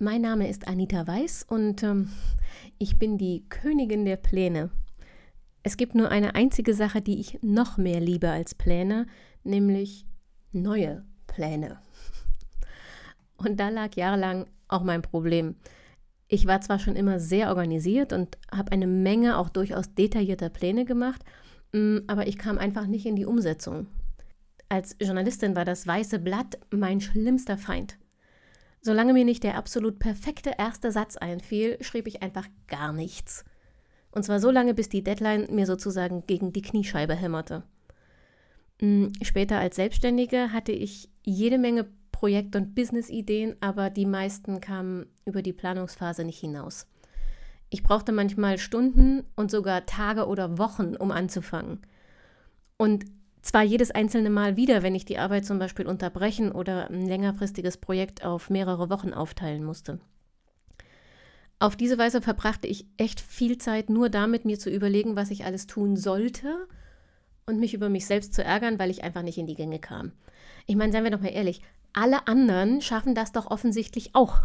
Mein Name ist Anita Weiß und ähm, ich bin die Königin der Pläne. Es gibt nur eine einzige Sache, die ich noch mehr liebe als Pläne, nämlich neue Pläne. Und da lag jahrelang auch mein Problem. Ich war zwar schon immer sehr organisiert und habe eine Menge auch durchaus detaillierter Pläne gemacht, mm, aber ich kam einfach nicht in die Umsetzung. Als Journalistin war das weiße Blatt mein schlimmster Feind. Solange mir nicht der absolut perfekte erste Satz einfiel, schrieb ich einfach gar nichts. Und zwar so lange, bis die Deadline mir sozusagen gegen die Kniescheibe hämmerte. Mm, später als Selbstständige hatte ich jede Menge Projekt- und Business-Ideen, aber die meisten kamen über die Planungsphase nicht hinaus. Ich brauchte manchmal Stunden und sogar Tage oder Wochen, um anzufangen. Und zwar jedes einzelne Mal wieder, wenn ich die Arbeit zum Beispiel unterbrechen oder ein längerfristiges Projekt auf mehrere Wochen aufteilen musste. Auf diese Weise verbrachte ich echt viel Zeit nur damit, mir zu überlegen, was ich alles tun sollte und mich über mich selbst zu ärgern, weil ich einfach nicht in die Gänge kam. Ich meine, seien wir doch mal ehrlich, alle anderen schaffen das doch offensichtlich auch.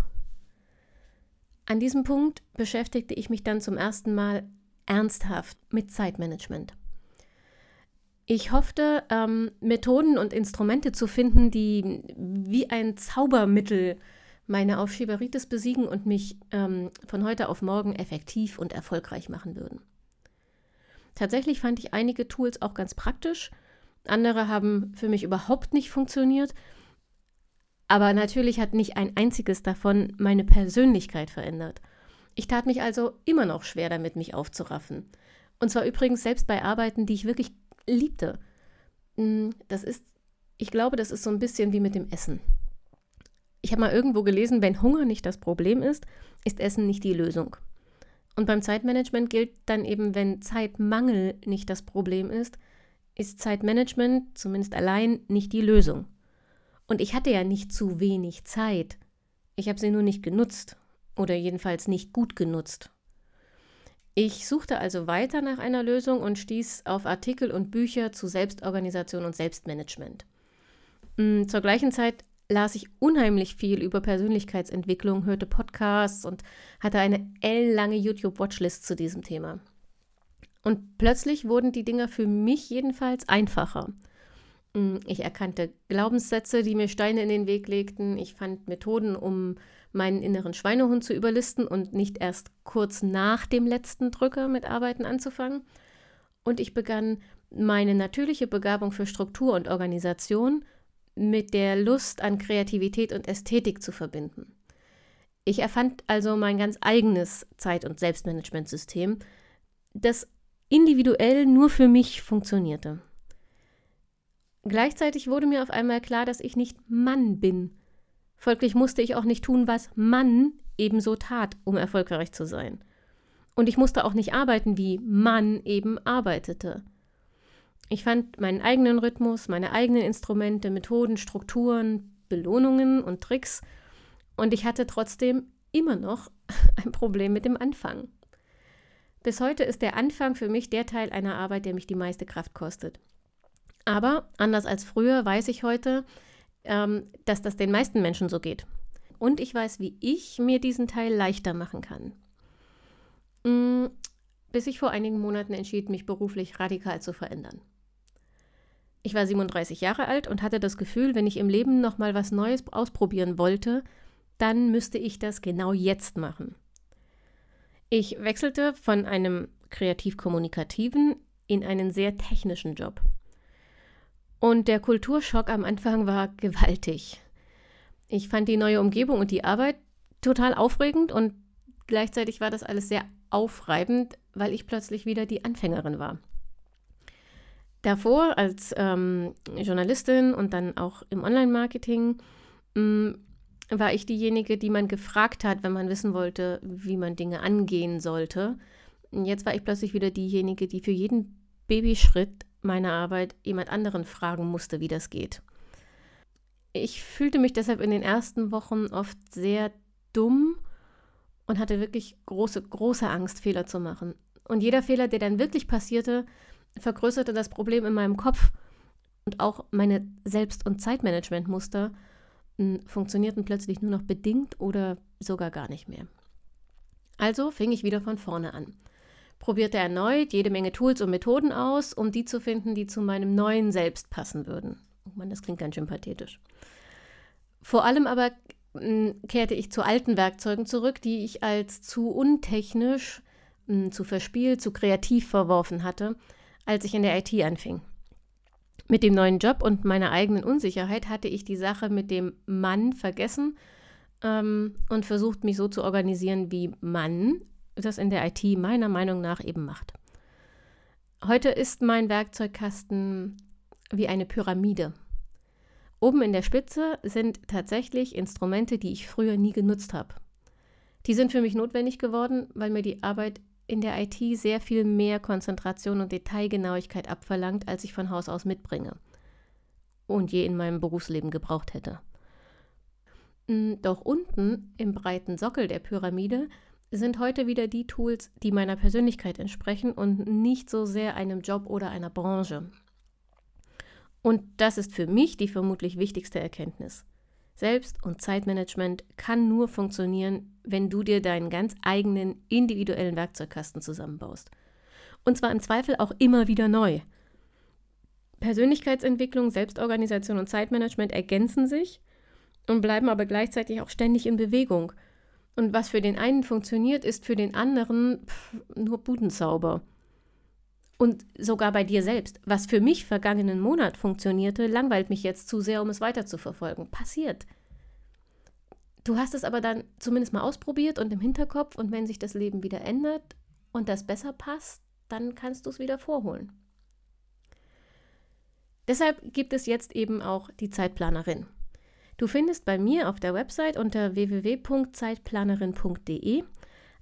An diesem Punkt beschäftigte ich mich dann zum ersten Mal ernsthaft mit Zeitmanagement. Ich hoffte, ähm, Methoden und Instrumente zu finden, die wie ein Zaubermittel meine Aufschieberitis besiegen und mich ähm, von heute auf morgen effektiv und erfolgreich machen würden. Tatsächlich fand ich einige Tools auch ganz praktisch, andere haben für mich überhaupt nicht funktioniert, aber natürlich hat nicht ein einziges davon meine Persönlichkeit verändert. Ich tat mich also immer noch schwer damit, mich aufzuraffen. Und zwar übrigens selbst bei Arbeiten, die ich wirklich liebte. Mm, das ist, ich glaube, das ist so ein bisschen wie mit dem Essen. Ich habe mal irgendwo gelesen, wenn Hunger nicht das Problem ist, ist Essen nicht die Lösung. Und beim Zeitmanagement gilt dann eben, wenn Zeitmangel nicht das Problem ist, ist Zeitmanagement zumindest allein nicht die Lösung. Und ich hatte ja nicht zu wenig Zeit. Ich habe sie nur nicht genutzt oder jedenfalls nicht gut genutzt. Ich suchte also weiter nach einer Lösung und stieß auf Artikel und Bücher zu Selbstorganisation und Selbstmanagement. Mm, zur gleichen Zeit las ich unheimlich viel über Persönlichkeitsentwicklung, hörte Podcasts und hatte eine ellenlange YouTube-Watchlist zu diesem Thema. Und plötzlich wurden die Dinger für mich jedenfalls einfacher. Mm, ich erkannte Glaubenssätze, die mir Steine in den Weg legten. Ich fand Methoden, um meinen inneren Schweinehund zu überlisten und nicht erst kurz nach dem letzten Drücker mit Arbeiten anzufangen. Und ich begann meine natürliche Begabung für Struktur und Organisation mit der Lust an Kreativität und Ästhetik zu verbinden. Ich erfand also mein ganz eigenes Zeit- und Selbstmanagementsystem, das individuell nur für mich funktionierte. Gleichzeitig wurde mir auf einmal klar, dass ich nicht Mann bin, Folglich musste ich auch nicht tun, was Mann ebenso tat, um erfolgreich zu sein. Und ich musste auch nicht arbeiten, wie Mann eben arbeitete. Ich fand meinen eigenen Rhythmus, meine eigenen Instrumente, Methoden, Strukturen, Belohnungen und Tricks und ich hatte trotzdem immer noch ein Problem mit dem Anfang. Bis heute ist der Anfang für mich der Teil einer Arbeit, der mich die meiste Kraft kostet. Aber anders als früher weiß ich heute, ähm, dass das den meisten Menschen so geht. Und ich weiß, wie ich mir diesen Teil leichter machen kann. Mhm, bis ich vor einigen Monaten entschied, mich beruflich radikal zu verändern. Ich war 37 Jahre alt und hatte das Gefühl, wenn ich im Leben noch mal was Neues ausprobieren wollte, dann müsste ich das genau jetzt machen. Ich wechselte von einem kreativ-kommunikativen in einen sehr technischen Job. Und der Kulturschock am Anfang war gewaltig. Ich fand die neue Umgebung und die Arbeit total aufregend und gleichzeitig war das alles sehr aufreibend, weil ich plötzlich wieder die Anfängerin war. Davor als ähm, Journalistin und dann auch im Online-Marketing mm, war ich diejenige, die man gefragt hat, wenn man wissen wollte, wie man Dinge angehen sollte. Jetzt war ich plötzlich wieder diejenige, die für jeden Babyschritt meiner Arbeit jemand anderen fragen musste, wie das geht. Ich fühlte mich deshalb in den ersten Wochen oft sehr dumm und hatte wirklich große, große Angst, Fehler zu machen. Und jeder Fehler, der dann wirklich passierte, vergrößerte das Problem in meinem Kopf und auch meine Selbst- und Zeitmanagementmuster hm, funktionierten plötzlich nur noch bedingt oder sogar gar nicht mehr. Also fing ich wieder von vorne an. Probierte erneut jede Menge Tools und Methoden aus, um die zu finden, die zu meinem neuen Selbst passen würden. Oh Mann, das klingt ganz schön pathetisch. Vor allem aber hm, kehrte ich zu alten Werkzeugen zurück, die ich als zu untechnisch, hm, zu verspielt, zu kreativ verworfen hatte, als ich in der IT anfing. Mit dem neuen Job und meiner eigenen Unsicherheit hatte ich die Sache mit dem Mann vergessen ähm, und versucht, mich so zu organisieren, wie man das in der IT meiner Meinung nach eben macht. Heute ist mein Werkzeugkasten wie eine Pyramide. Oben in der Spitze sind tatsächlich Instrumente, die ich früher nie genutzt habe. Die sind für mich notwendig geworden, weil mir die Arbeit in der IT sehr viel mehr Konzentration und Detailgenauigkeit abverlangt, als ich von Haus aus mitbringe und je in meinem Berufsleben gebraucht hätte. Hm, doch unten im breiten Sockel der Pyramide sind heute wieder die Tools, die meiner Persönlichkeit entsprechen und nicht so sehr einem Job oder einer Branche. Und das ist für mich die vermutlich wichtigste Erkenntnis. Selbst- und Zeitmanagement kann nur funktionieren, wenn du dir deinen ganz eigenen individuellen Werkzeugkasten zusammenbaust. Und zwar im Zweifel auch immer wieder neu. Persönlichkeitsentwicklung, Selbstorganisation und Zeitmanagement ergänzen sich und bleiben aber gleichzeitig auch ständig in Bewegung. Und was für den einen funktioniert, ist für den anderen pff, nur Budenzauber. Und sogar bei dir selbst. Was für mich vergangenen Monat funktionierte, langweilt mich jetzt zu sehr, um es weiter zu verfolgen. Passiert. Du hast es aber dann zumindest mal ausprobiert und im Hinterkopf und wenn sich das Leben wieder ändert und das besser passt, dann kannst du es wieder vorholen. Deshalb gibt es jetzt eben auch die Zeitplanerin. Du findest bei mir auf der Website unter www.zeitplanerin.de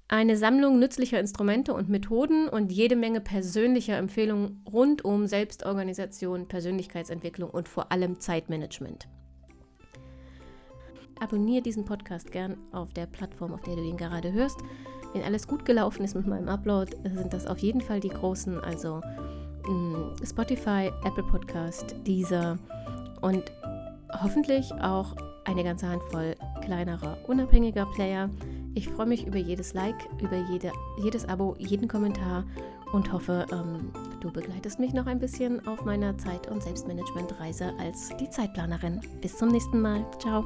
eine Sammlung nützlicher Instrumente und Methoden und jede Menge persönlicher Empfehlungen rund um Selbstorganisation, Persönlichkeitsentwicklung und vor allem Zeitmanagement. Abonniere diesen Podcast gern auf der Plattform, auf der du ihn gerade hörst. Wenn alles gut gelaufen ist mit meinem Upload, sind das auf jeden Fall die großen, also mm, Spotify, Apple Podcast, Deezer und hoffentlich auch eine ganze Handvoll kleinerer, unabhängiger Player. Ich freue mich über jedes Like, über jede, jedes Abo, jeden Kommentar und hoffe, ähm, du begleitest mich noch ein bisschen auf meiner Zeit- und Selbstmanagement-Reise als die Zeitplanerin. Bis zum nächsten Mal. Ciao.